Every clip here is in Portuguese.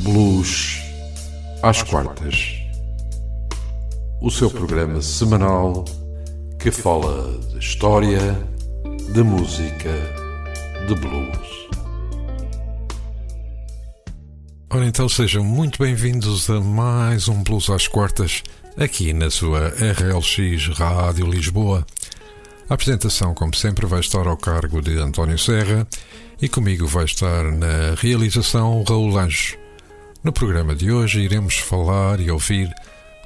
Blues às quartas. O seu programa semanal que fala de história, de música, de blues. Ora então sejam muito bem-vindos a mais um Blues às quartas aqui na sua RLX Rádio Lisboa. A apresentação, como sempre, vai estar ao cargo de António Serra e comigo vai estar na realização Raul Anjos. No programa de hoje iremos falar e ouvir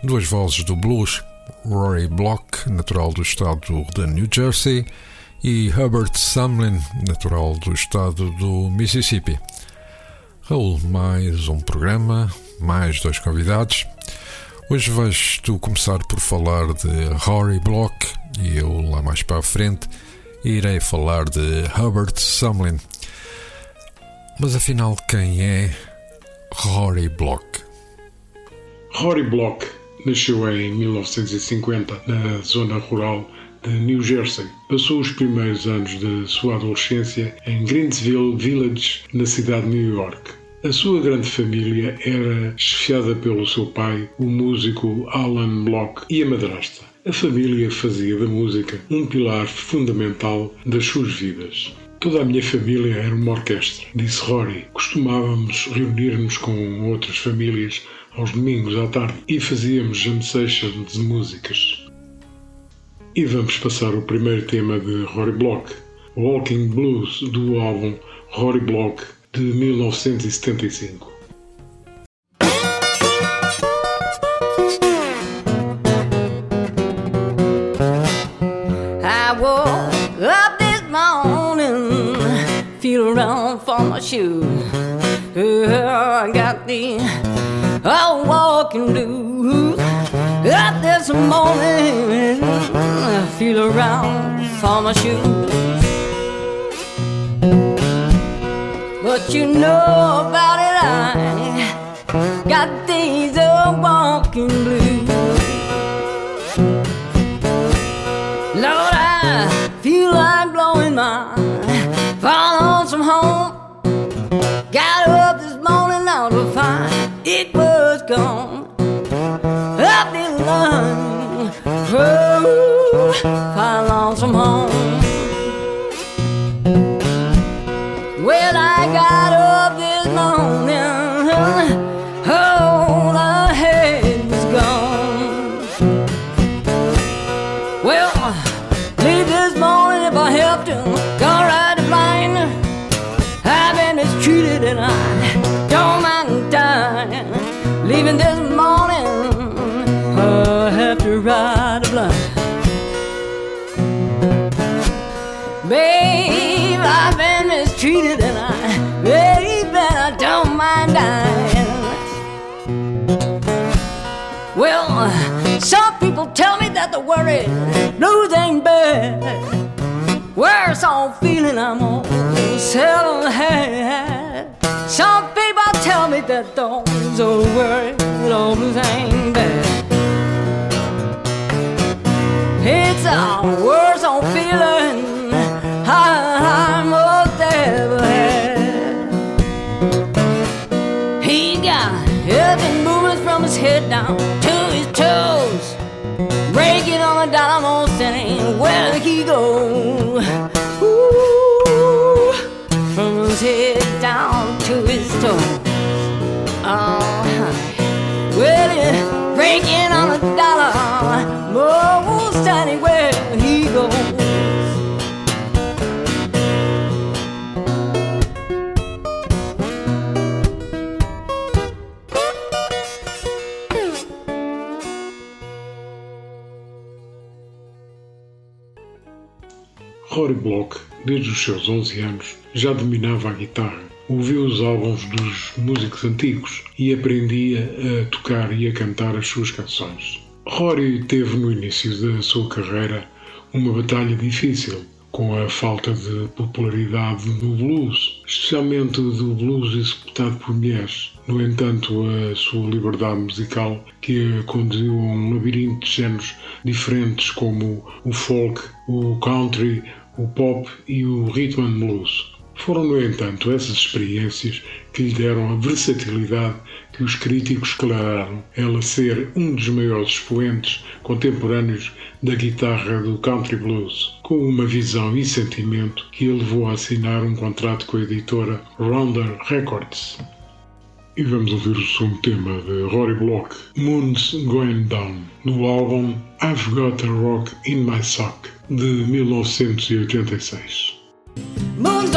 duas vozes do blues, Rory Block, natural do estado de New Jersey, e Herbert Sumlin, natural do estado do Mississippi. Raul, mais um programa, mais dois convidados. Hoje vais tu começar por falar de Rory Block e eu, lá mais para a frente, irei falar de Herbert Sumlin. Mas afinal, quem é Rory Block? Rory Block nasceu em 1950 na zona rural de New Jersey. Passou os primeiros anos de sua adolescência em Greensville Village, na cidade de New York. A sua grande família era chefiada pelo seu pai, o músico Alan Block, e a madrasta. A família fazia da música um pilar fundamental das suas vidas. Toda a minha família era uma orquestra, disse Rory. Costumávamos reunir-nos com outras famílias aos domingos à tarde e fazíamos jam sessions de músicas. E vamos passar o primeiro tema de Rory Block, Walking Blues, do álbum Rory Block de 1975. Shoes. Uh, I got the old walking blues. Up this morning, I feel around for my shoes. But you know about it, I got these old walking blues. Lord, I feel like blowing my fall some home. Gone. Tell me that the worry blues ain't bad. Worse off feeling I'm all seldom had. Some people tell me that those old worry blues ain't bad. It's a worse on feeling I'm most ever had. He got everything moving from his head down. Breaking on the dollar where did he go? Ooh, from his head down to his toes. Oh, uh-huh. honey. well, breaking on the Rory Block, desde os seus 11 anos, já dominava a guitarra, ouvia os álbuns dos músicos antigos e aprendia a tocar e a cantar as suas canções. Rory teve no início da sua carreira uma batalha difícil com a falta de popularidade no blues, especialmente do blues executado por mulheres. No entanto, a sua liberdade musical, que a conduziu a um labirinto de géneros diferentes como o folk, o country, o pop e o rhythm and blues, Foram, no entanto, essas experiências que lhe deram a versatilidade que os críticos declararam ela ser um dos maiores expoentes contemporâneos da guitarra do country blues, com uma visão e sentimento que a levou a assinar um contrato com a editora Rounder Records. E vamos ouvir o segundo tema de Rory Block, Moon's Going Down, do álbum I've Got a Rock in My Sock, de 1986. Moon's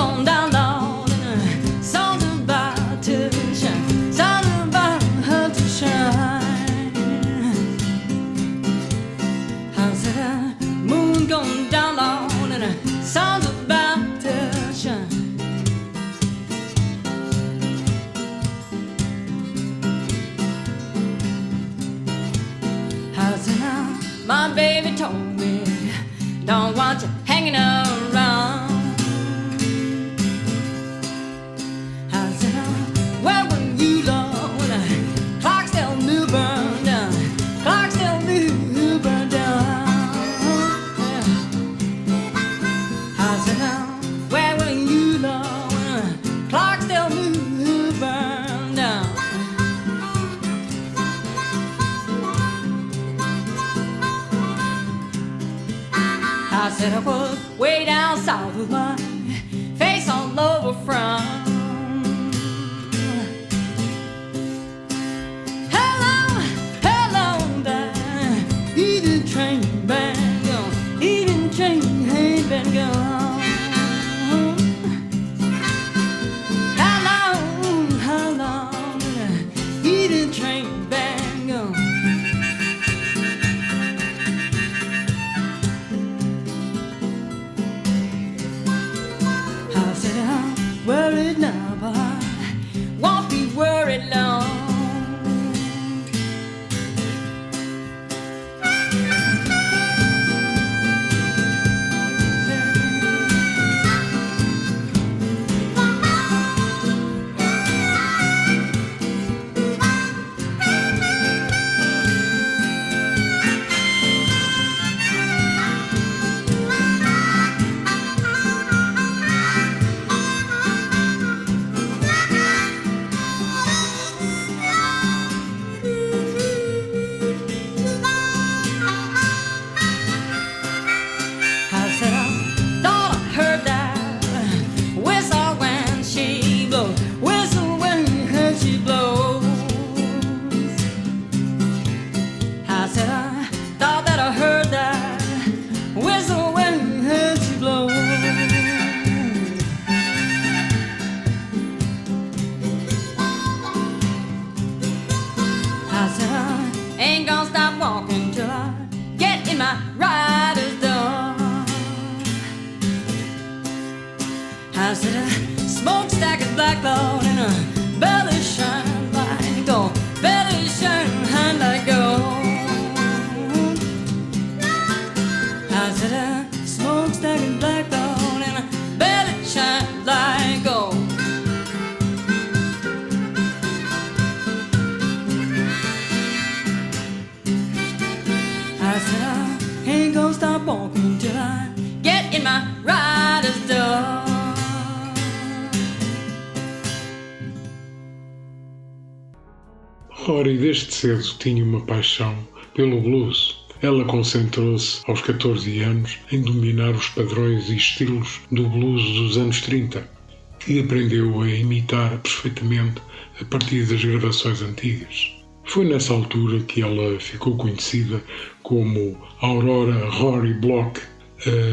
cedo tinha uma paixão pelo blues. Ela concentrou-se aos 14 anos em dominar os padrões e estilos do blues dos anos 30 e aprendeu a imitar perfeitamente a partir das gravações antigas. Foi nessa altura que ela ficou conhecida como Aurora Rory Block.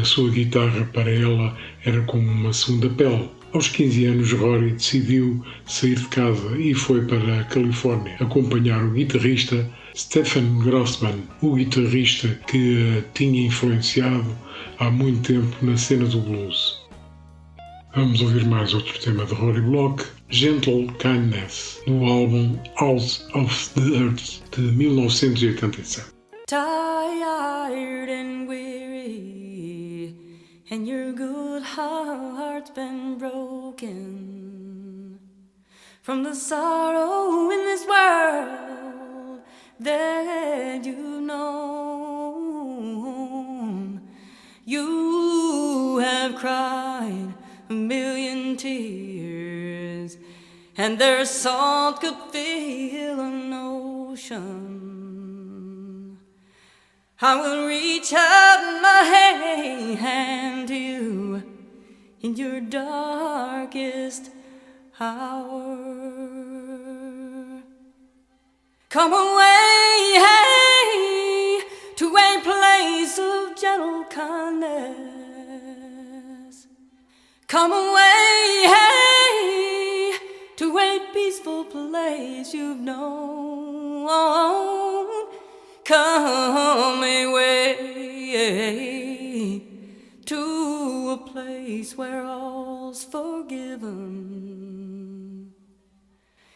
A sua guitarra para ela era como uma segunda pele aos 15 anos, Rory decidiu sair de casa e foi para a Califórnia acompanhar o guitarrista Stephen Grossman, o guitarrista que tinha influenciado há muito tempo na cena do blues. Vamos ouvir mais outro tema de Rory Block, Gentle Kindness, do álbum Out of the Earth de 1987. Tired and weary. And your good heart's been broken from the sorrow in this world that you know. You have cried a million tears and their salt could fill an ocean. I will reach out my hand to you in your darkest hour. Come away hey, to a place of gentle kindness. Come away hey, to a peaceful place you've known. Come away to a place where all's forgiven.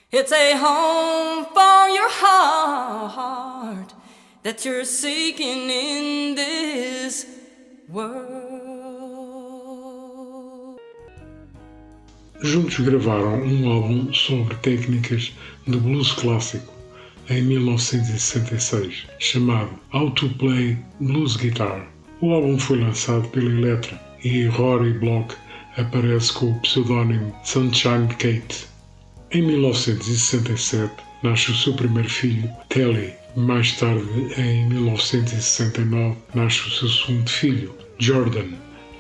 It's a home for your heart that you're seeking in this world. Juntos gravaram um álbum sobre técnicas de blues clássico em 1966, chamado How to Play Blues Guitar. O álbum foi lançado pela Elektra e Rory Block aparece com o pseudónimo Sunshine Kate. Em 1967 nasce o seu primeiro filho, Telly. Mais tarde, em 1969, nasce o seu segundo filho, Jordan,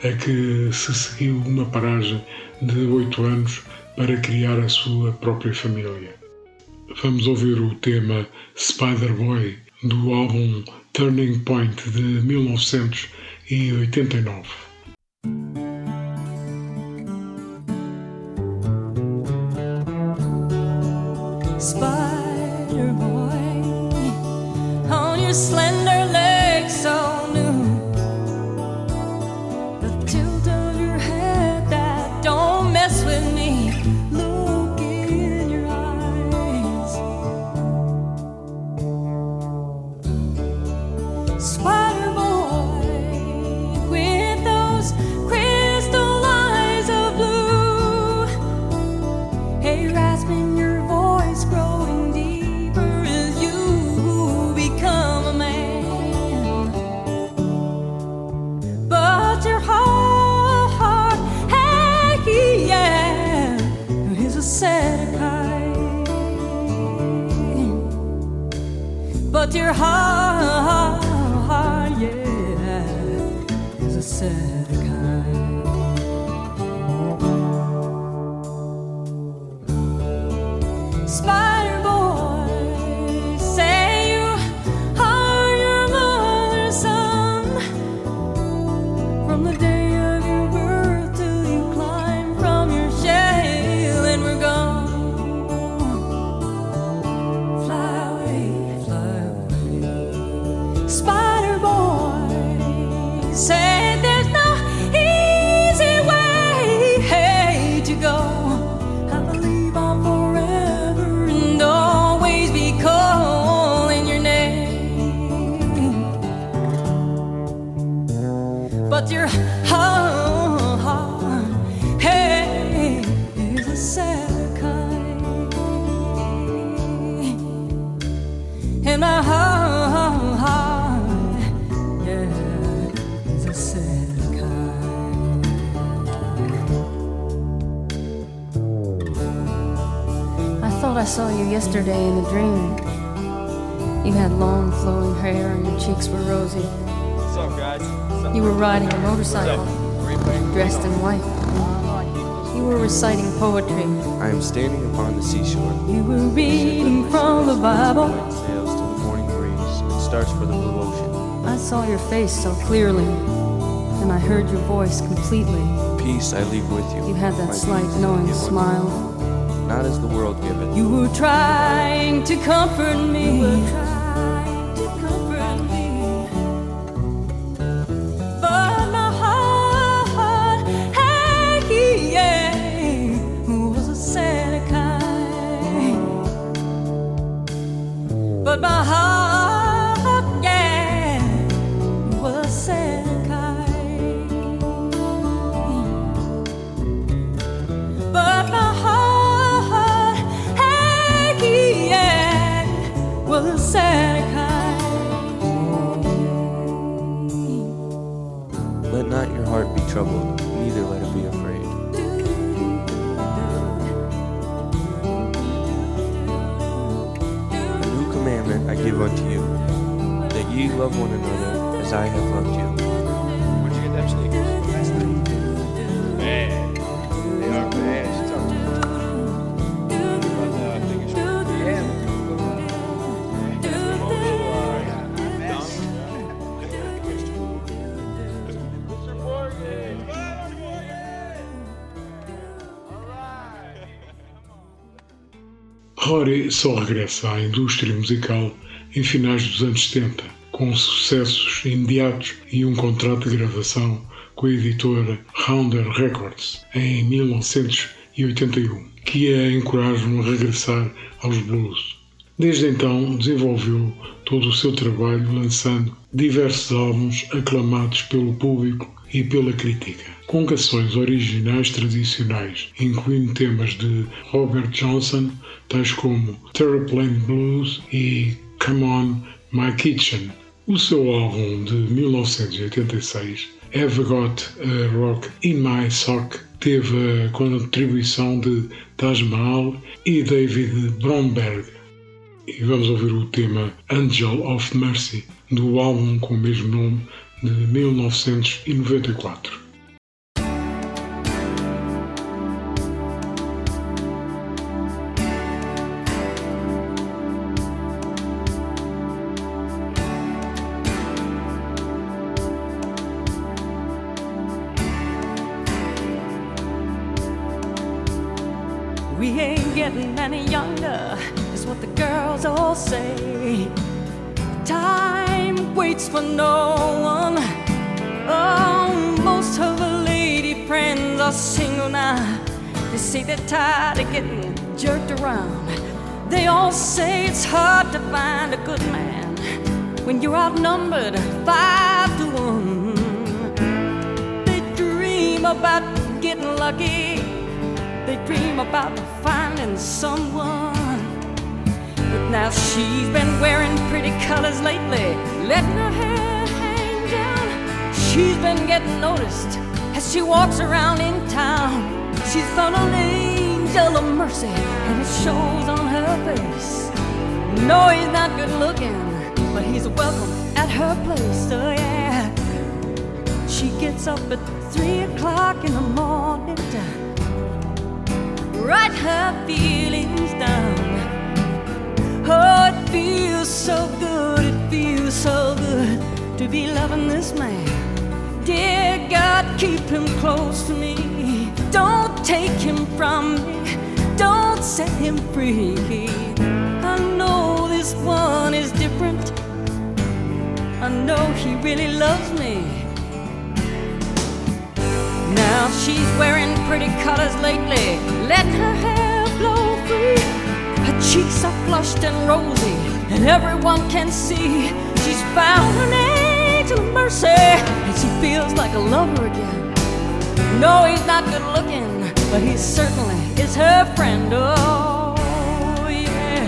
a que se seguiu uma paragem de oito anos para criar a sua própria família. Vamos ouvir o tema Spider Boy do álbum Turning Point de 1989. Smile. Saw you yesterday in a dream. You had long flowing hair and your cheeks were rosy. What's up, guys? What's up? You were riding a motorcycle, Where you playing? dressed in white. You were reciting poetry. I am standing upon the seashore. You were reading from the Bible. White sails to the morning breeze and starts for the blue ocean. I saw your face so clearly, and I heard your voice completely. Peace I leave with you. You had My that slight knowing give unto smile. Not as the world giveth. You were trying to comfort me. Rory só regressa à indústria musical em finais dos anos 70, com sucessos imediatos e um contrato de gravação com a editora Rounder Records em 1981, que a encorajam a regressar aos blues. Desde então desenvolveu todo o seu trabalho lançando diversos álbuns aclamados pelo público e pela crítica, com canções originais tradicionais, incluindo temas de Robert Johnson, tais como Terraplane Blues e Come On My Kitchen. O seu álbum de 1986, Have Got a Rock in My Sock, teve a contribuição de Taj Mahal e David Bromberg. E vamos ouvir o tema Angel of Mercy, do álbum com o mesmo nome de 1994. Waits for no one. Oh, most of the lady friends are single now. They say they're tired of getting jerked around. They all say it's hard to find a good man when you're outnumbered five to one. They dream about getting lucky. They dream about finding someone. But now she's been wearing pretty colors lately, letting She's been getting noticed as she walks around in town. She's found an angel of mercy, and it shows on her face. No, he's not good looking, but he's welcome at her place. Oh, yeah. She gets up at three o'clock in the morning to write her feelings down. Oh, it feels so good, it feels so good to be loving this man. Dear God, keep him close to me. Don't take him from me. Don't set him free. I know this one is different. I know he really loves me. Now she's wearing pretty colors lately, letting her hair blow free. Her cheeks are flushed and rosy, and everyone can see she's found an angel of mercy, she feels like a lover again. No, he's not good looking, but he certainly is her friend. Oh, yeah.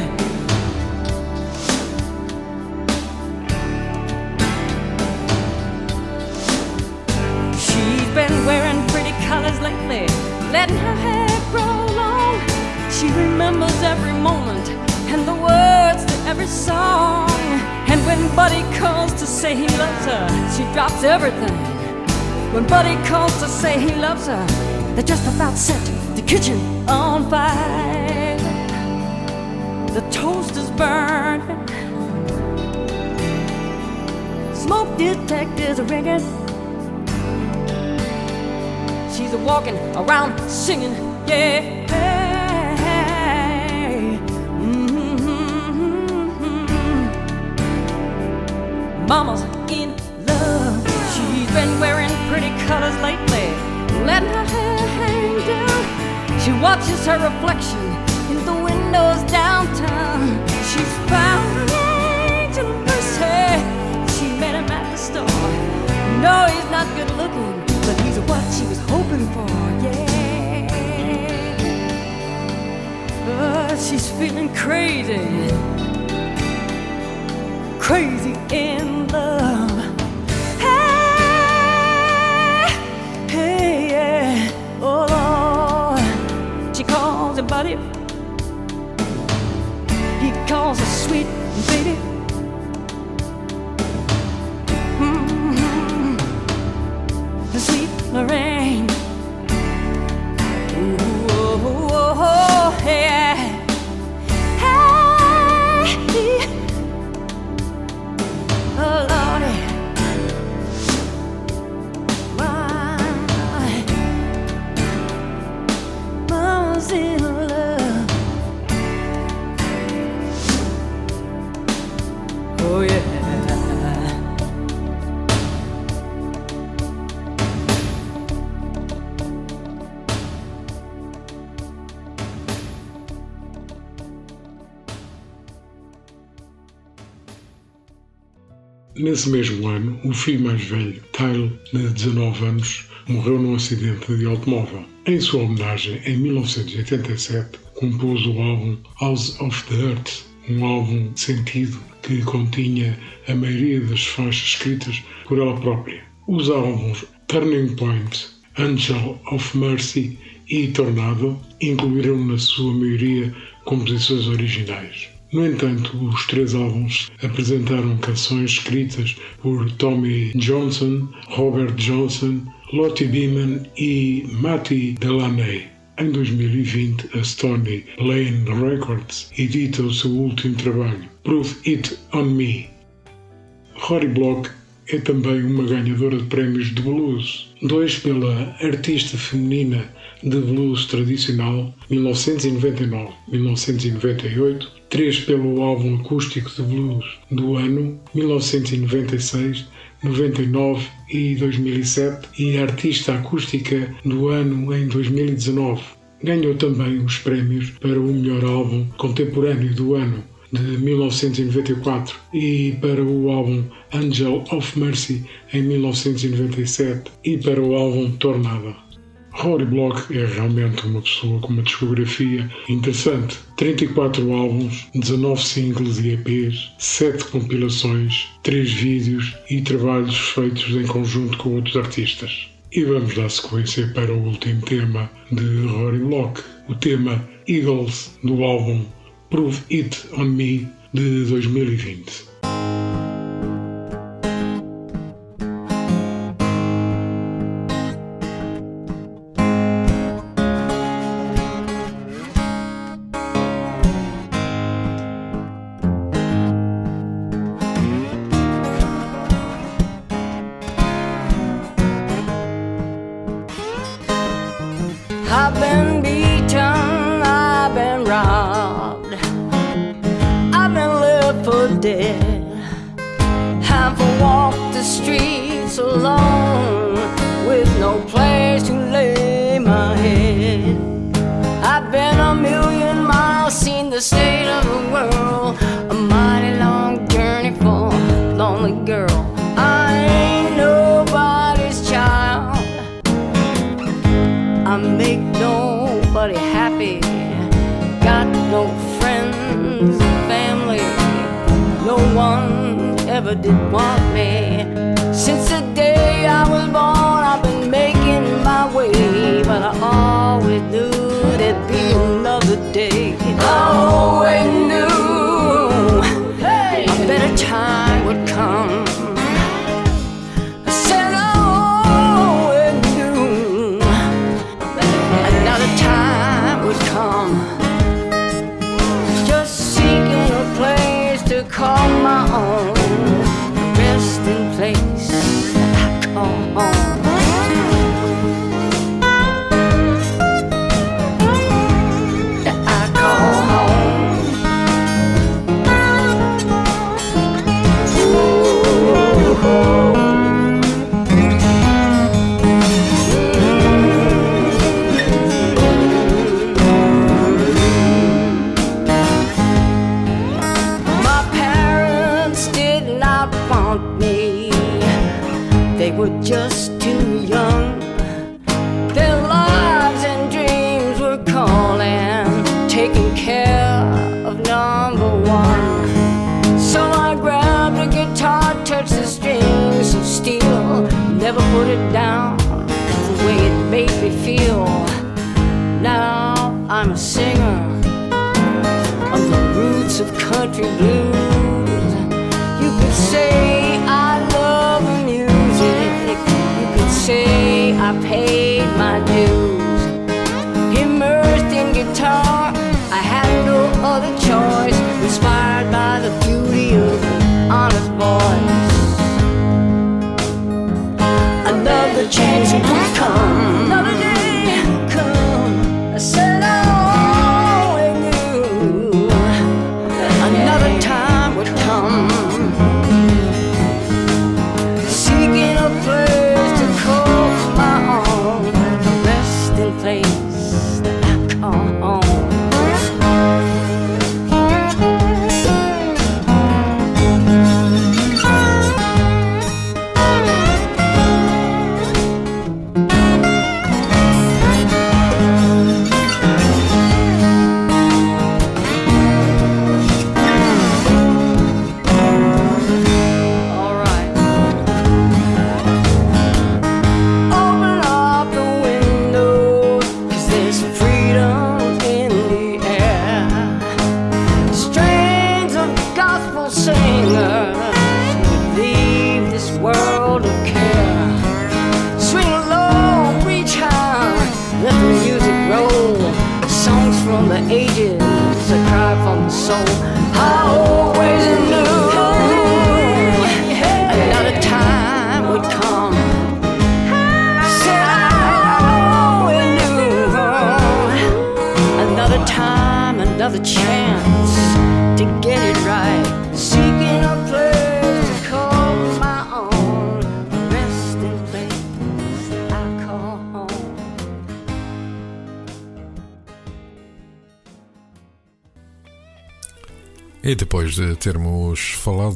She's been wearing pretty colors lately, letting her hair grow long. She remembers every moment and the words every song. And when Buddy calls to say he loves her, she drops everything. When Buddy calls to say he loves her, they just about set the kitchen on fire. The toast is burning. Smoke detectors are ringing. She's a walking around singing, yeah. Mama's in love. She's been wearing pretty colors lately, letting her hair hang down. She watches her reflection in the windows downtown. She's found an angel mercy. She met him at the store. No, he's not good looking, but he's what she was hoping for, yeah. But she's feeling crazy, crazy in love. Hey, hey, yeah, oh Lord. She calls him buddy, he calls her sweet baby. Nesse mesmo ano, o filho mais velho, Tyler, de 19 anos, morreu num acidente de automóvel. Em sua homenagem, em 1987, compôs o álbum House of the Earth, um álbum sentido que continha a maioria das faixas escritas por ela própria. Os álbuns Turning Point, Angel of Mercy e Tornado incluíram na sua maioria composições originais. No entanto, os três álbuns apresentaram canções escritas por Tommy Johnson, Robert Johnson, Lottie Beeman e Matty Delaney. Em 2020, a Stony Lane Records edita o seu último trabalho, Prove It On Me. Rory Block é também uma ganhadora de prémios de blues, dois pela Artista Feminina de Blues Tradicional 1999-1998, três pelo álbum acústico de blues do ano 1996, 99 e 2007 e Artista Acústica do ano em 2019. Ganhou também os prémios para o melhor álbum contemporâneo do ano de 1994 e para o álbum Angel of Mercy em 1997 e para o álbum Tornado. Rory Block é realmente uma pessoa com uma discografia interessante. 34 álbuns, 19 singles e EPs, 7 compilações, 3 vídeos e trabalhos feitos em conjunto com outros artistas. E vamos dar sequência para o último tema de Rory Block, o tema Eagles do álbum Prove It On Me de 2020.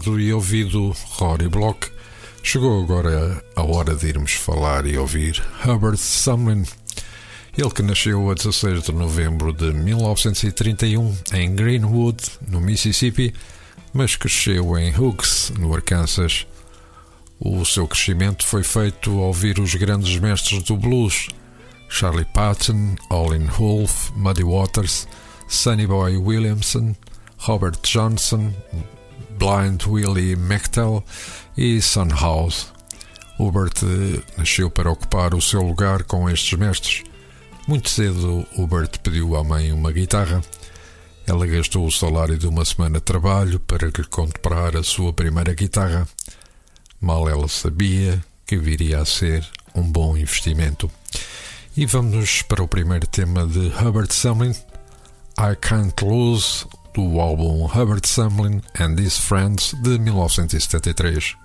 Falado e ouvido Rory Block, chegou agora a hora de irmos falar e ouvir Hubbard Sumlin. Ele que nasceu a 16 de novembro de 1931 em Greenwood, no Mississippi, mas cresceu em Hooks, no Arkansas. O seu crescimento foi feito ao ouvir os grandes mestres do blues, Charlie Patton, Olin Wolf, Muddy Waters, Sonny Boy Williamson, Robert Johnson, Blind Willie McTell e Son House. Hubert nasceu para ocupar o seu lugar com estes mestres. Muito cedo, Hubert pediu à mãe uma guitarra. Ela gastou o salário de uma semana de trabalho para lhe comprar a sua primeira guitarra. Mal ela sabia que viria a ser um bom investimento. E vamos para o primeiro tema de Hubbard Sumlin, I Can't Lose, do álbum Hubbard Sumlin and His Friends de 1973.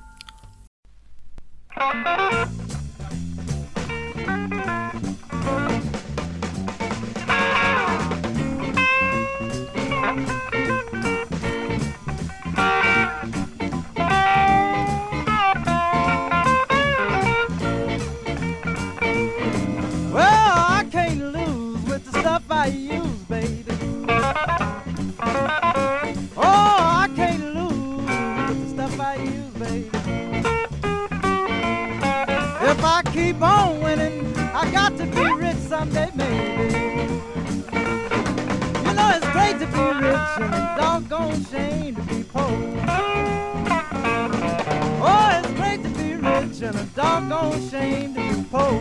Well, I can't lose with the stuff I use, keep on winning, I got to be rich someday, maybe. You know, it's great to be rich and a doggone shame to be poor. Oh, it's great to be rich and a doggone shame to be poor.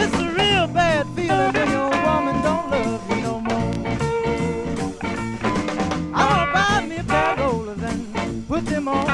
It's a real bad feeling when your woman don't love you no more. I'm gonna buy me a pair of rollers and put them on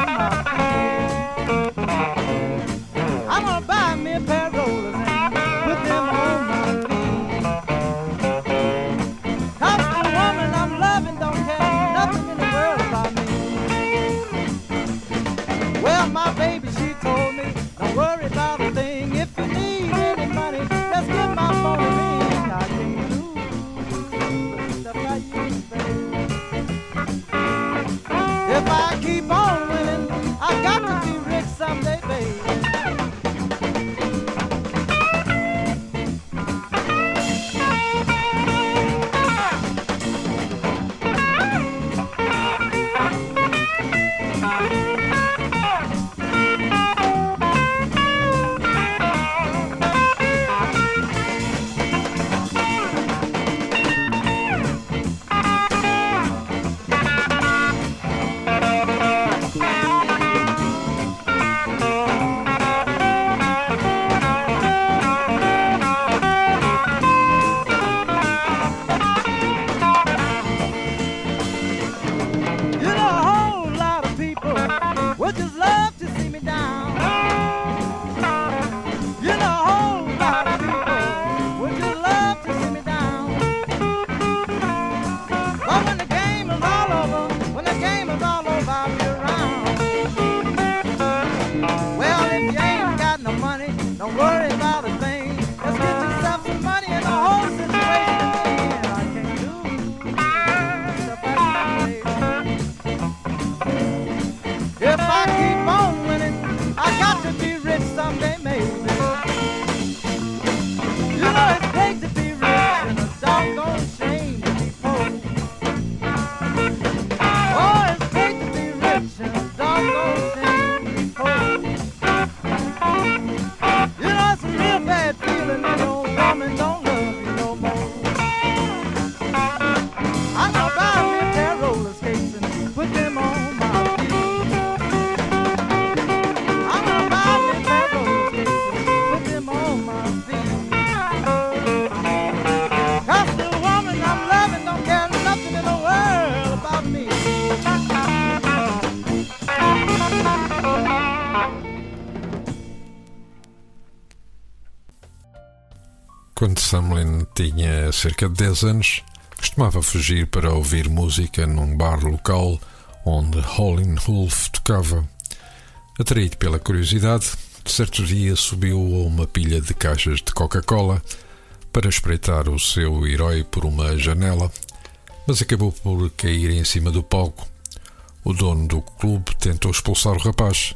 cerca de 10 anos, Costumava fugir para ouvir música num bar local onde Howlin' Wolf tocava. Atraído pela curiosidade, certo dia subiu a uma pilha de caixas de Coca-Cola para espreitar o seu herói por uma janela, mas acabou por cair em cima do palco. O dono do clube tentou expulsar o rapaz,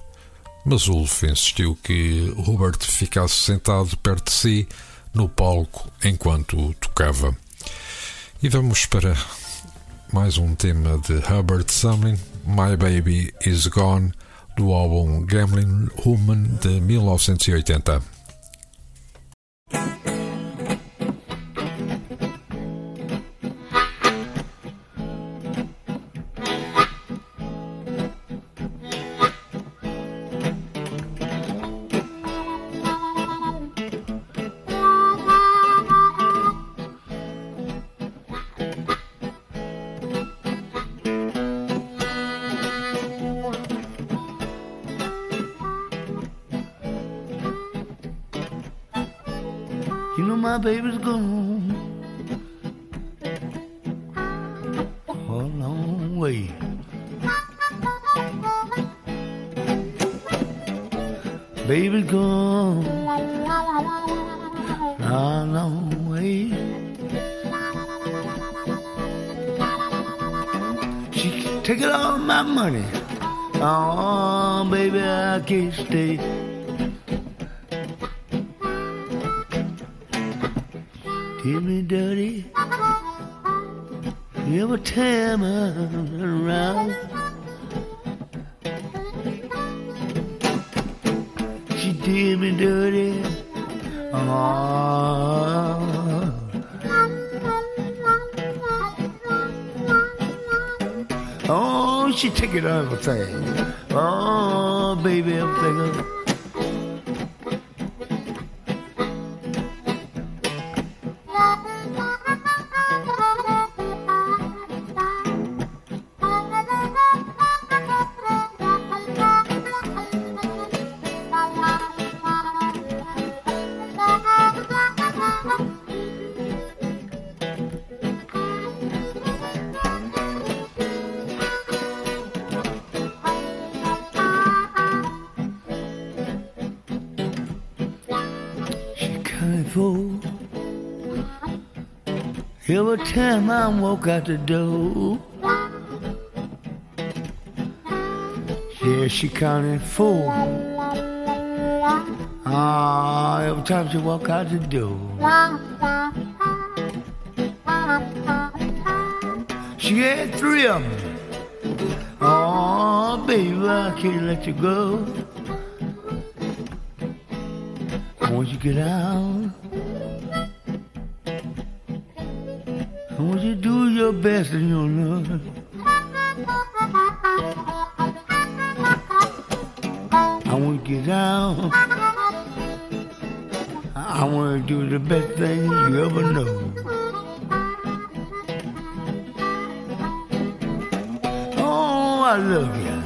mas Ulf insistiu que Hubert ficasse sentado perto de si no palco enquanto tocava. E vamos para mais um tema de Herbert Sumlin, My Baby Is Gone, do álbum Gambling Woman de 1980. My baby's gone a long way. Baby's gone a long way. She taking all my money. Oh, baby, I can't stay. Did me dirty every time I'm around. She did me dirty. Oh. Oh, she take it everything. Oh, I walk out the door. Yeah, she counted four. Ah, every time she walk out the door. She had three of them. Oh, baby, I can't let you go. Once you get out, I want you to do your best in your love. I want to get out. I want to do the best thing you ever know. Oh, I love you.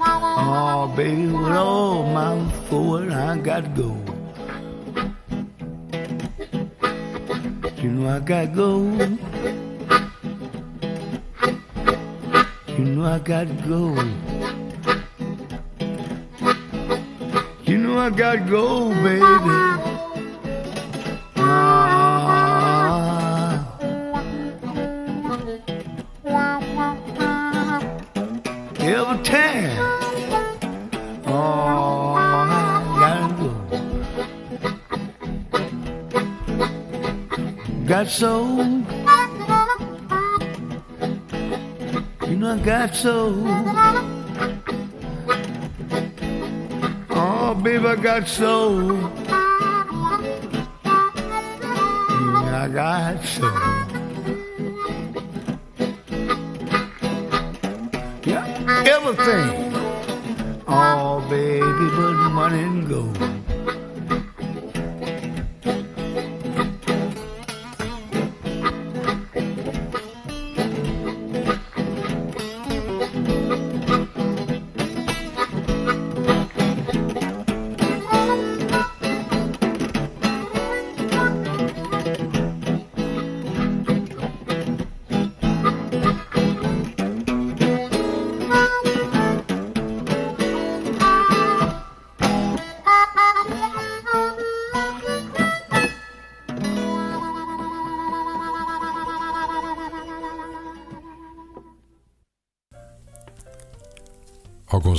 Oh, baby, with all my forward, I got to go. You know I gotta go. got gold. You know I got gold, baby. so. Oh, baby, I got so. I got so.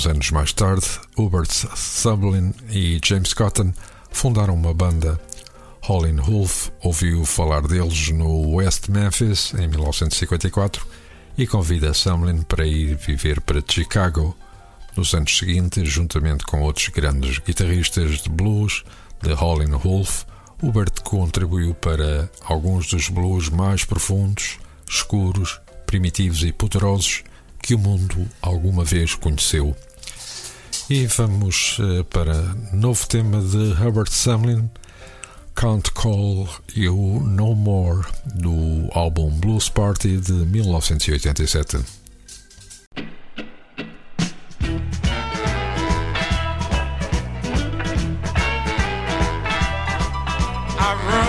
Anos mais tarde, Hubert Sublin e James Cotton fundaram uma banda. Holly Wolf ouviu falar deles no West Memphis em 1954 e convida Sumlin para ir viver para Chicago. Nos anos seguintes, juntamente com outros grandes guitarristas de blues de Holly Wolf, Hubert contribuiu para alguns dos blues mais profundos, escuros, primitivos e poderosos que o mundo alguma vez conheceu. E vamos uh, para novo tema de Herbert Sumlin, Can't Call You No More, do álbum Blues Party de 1987. Hubert,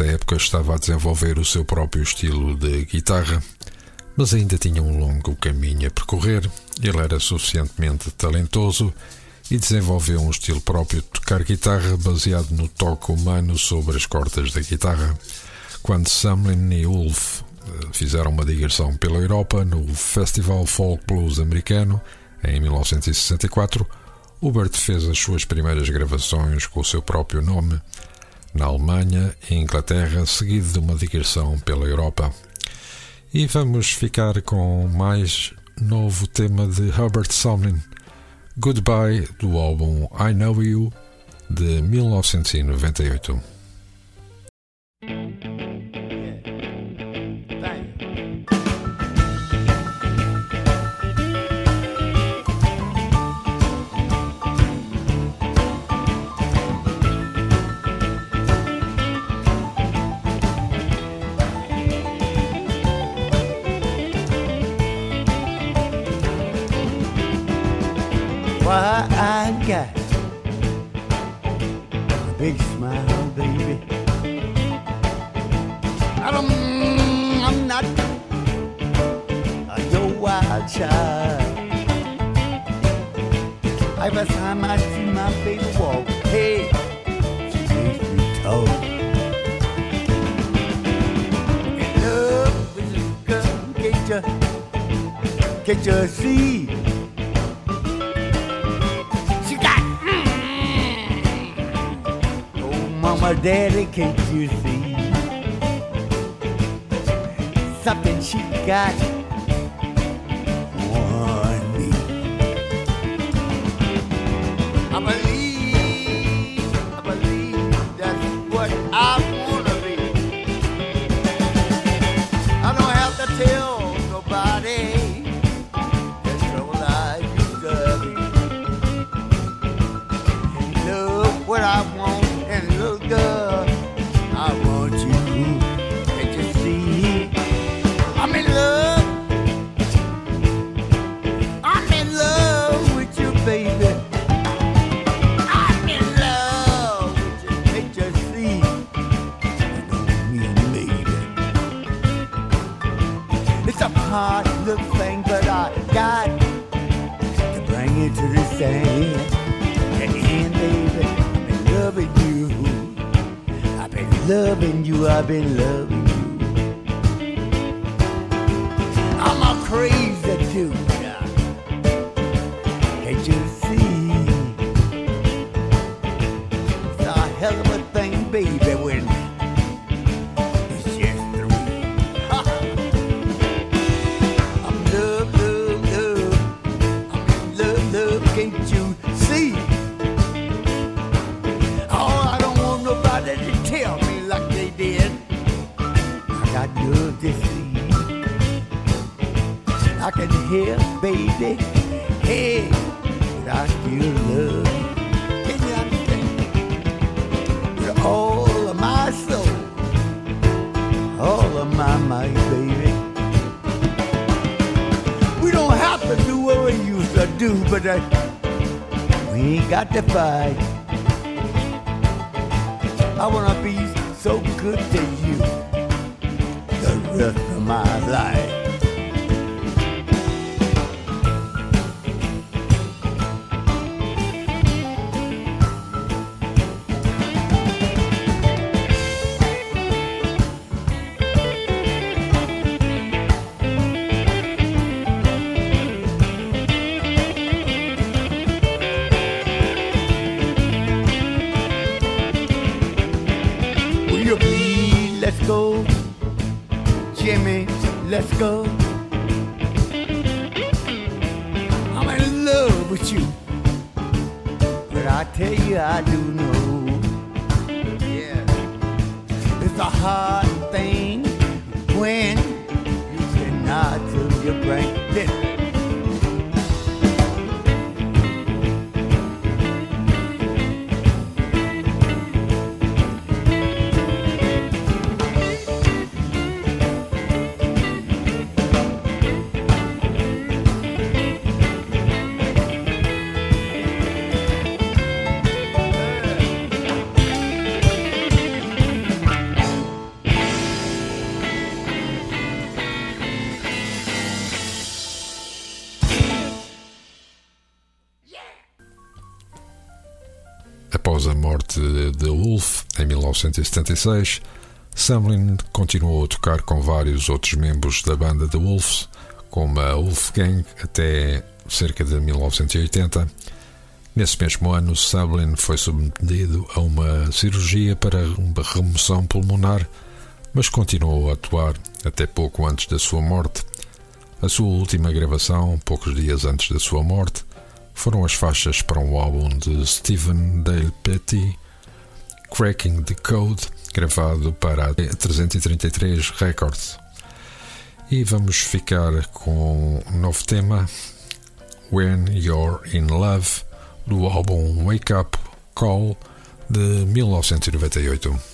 nessa época, estava a desenvolver o seu próprio estilo de guitarra, mas ainda tinha um longo caminho a percorrer. Ele era suficientemente talentoso e desenvolveu um estilo próprio de tocar guitarra baseado no toque humano sobre as cordas da guitarra. Quando Samlin e Ulf eh, fizeram uma digressão pela Europa no Festival Folk Blues americano em 1964, Hubert fez as suas primeiras gravações com o seu próprio nome na Alemanha e Inglaterra, seguido de uma digressão pela Europa. E vamos ficar com mais novo tema de Herbert Somlin, Goodbye, do álbum I Know You, de 1998. Every time I see my baby walk, hey, she makes me talk. In love with this girl, get you can't you see? She got, mm, oh mama, daddy, can't you see? Something she got tell me like they did. I got love to see. I can hear, baby, hey, I still love. Can you understand? With all of my soul, all of my might, baby. We don't have to do what we used to do, but uh, we ain't got to fight. I wanna be so good to you the rest of my life. Após a morte de Wolf em 1976, Samlin continuou a tocar com vários outros membros da banda The Wolves, como a Wolfgang, até cerca de 1980. Nesse mesmo ano, Samlin foi submetido a uma cirurgia para uma remoção pulmonar, mas continuou a atuar até pouco antes da sua morte. A sua última gravação, poucos dias antes da sua morte, foram as faixas para um álbum de Stephen Dale Petty, Cracking the Code, gravado para a 333 Records. E vamos ficar com um novo tema, When You're in Love, do álbum Wake Up Call de 1998.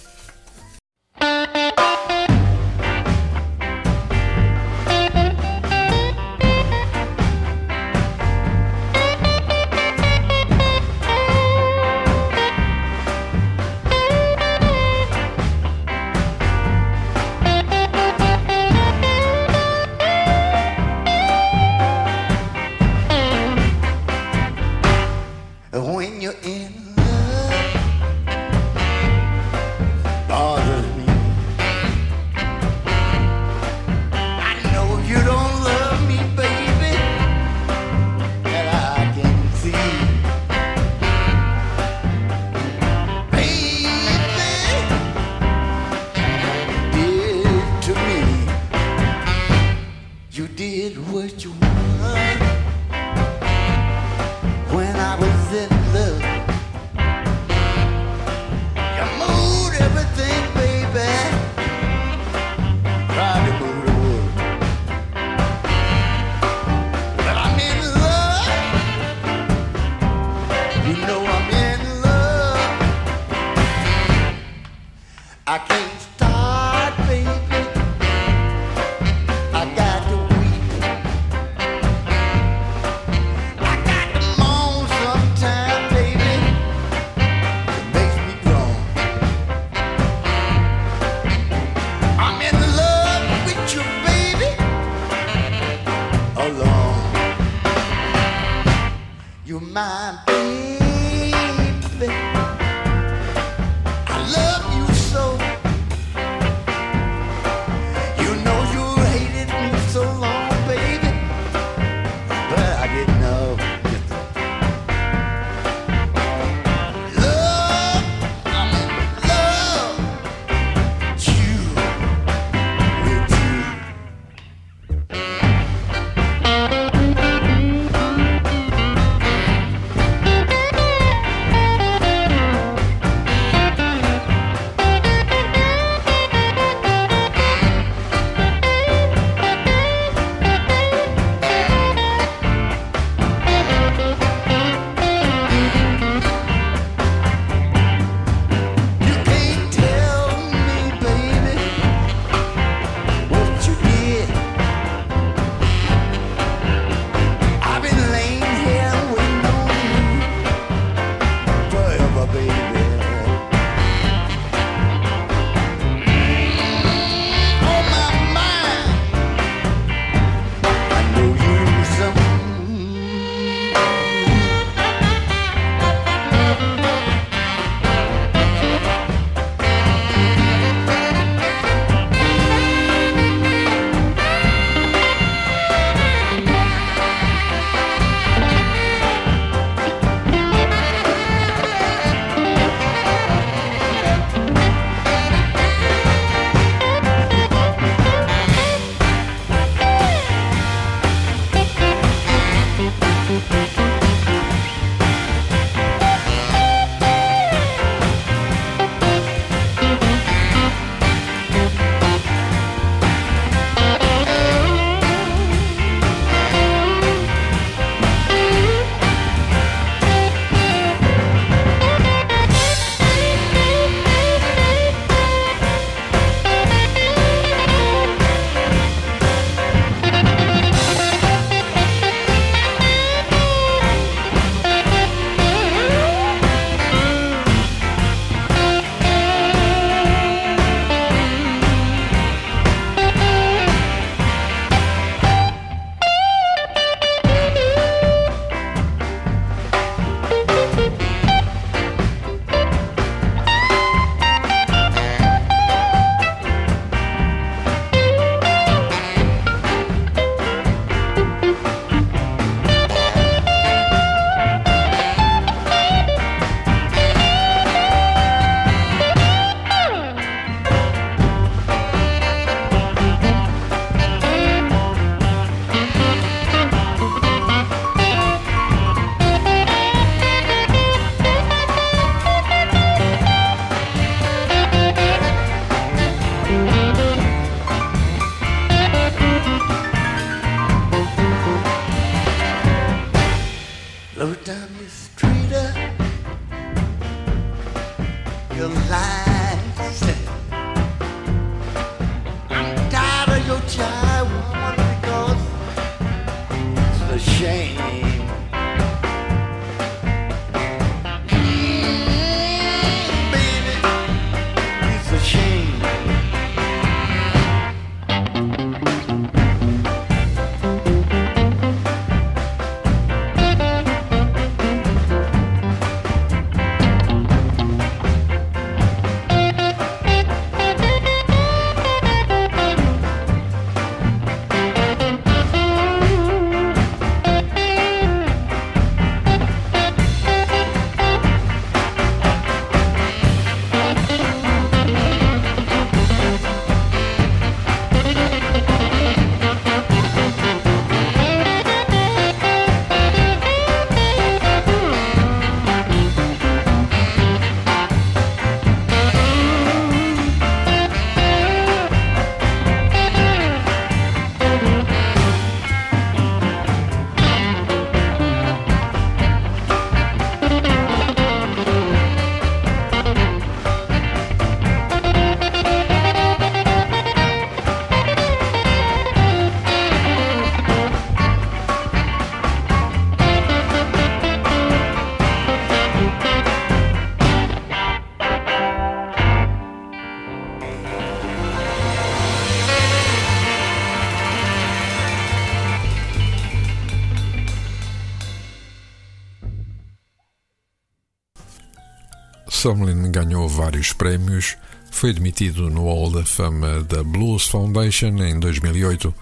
Sumlin ganhou vários prémios, foi admitido no Hall da Fama da Blues Foundation em 2008,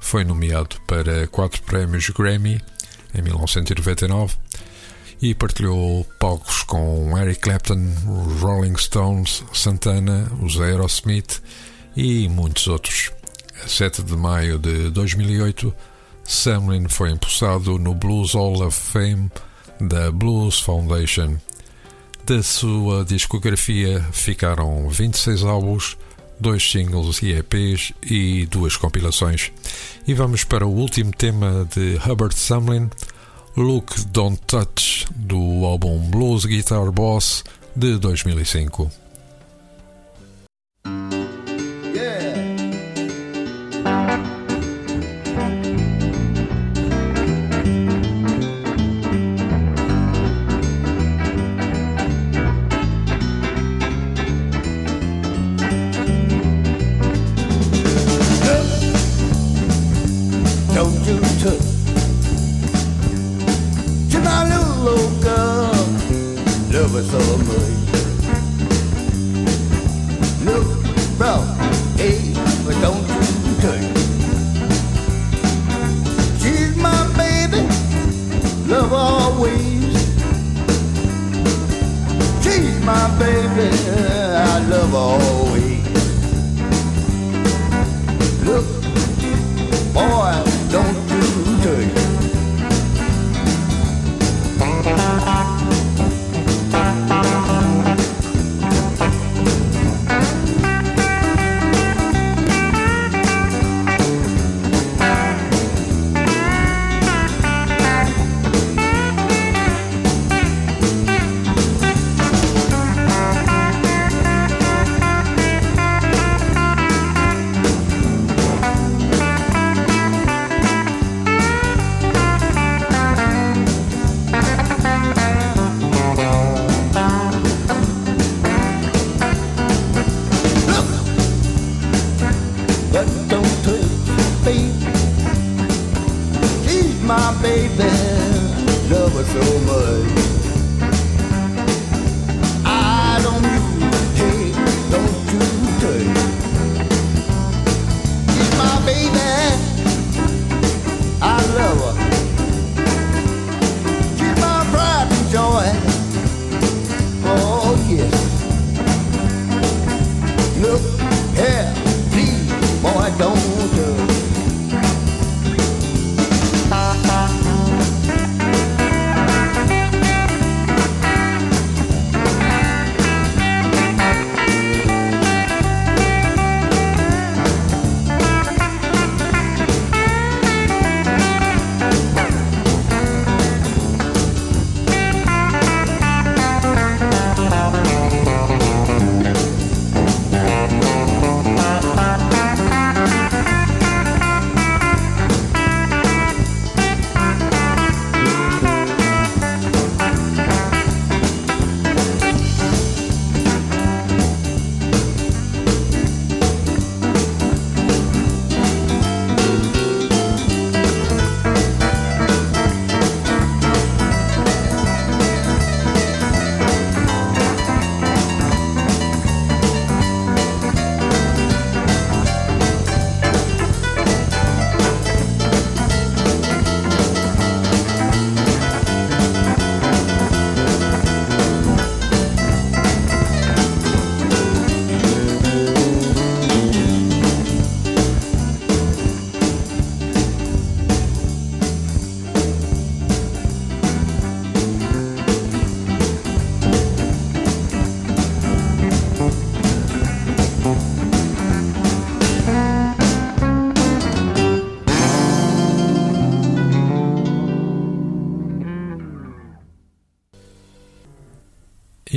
foi nomeado para quatro prémios Grammy em 1999 e partilhou palcos com Eric Clapton, Rolling Stones, Santana, os Aerosmith e muitos outros. A 7 de maio de 2008, Samlin foi impulsado no Blues Hall of Fame da Blues Foundation. Da sua discografia ficaram 26 álbuns, dois singles e EPs e duas compilações. E vamos para o último tema de Hubbard Samlin, Look Don't Touch, do álbum Blues Guitar Boss de 2005. my baby, I love always.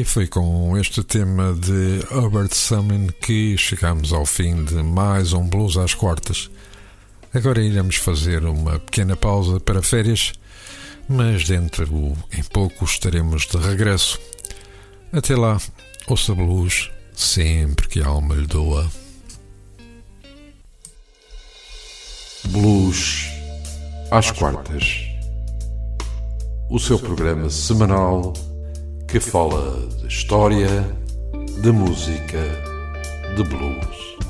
Foi com este tema de Hubert Summon que chegamos ao fim de mais um Blues às Quartas. Agora iremos fazer uma pequena pausa para férias, mas dentro em pouco estaremos de regresso. Até lá, ouça blues sempre que a alma lhe doa. Blues às quartas. O seu programa semanal que fala de história, de música, de blues.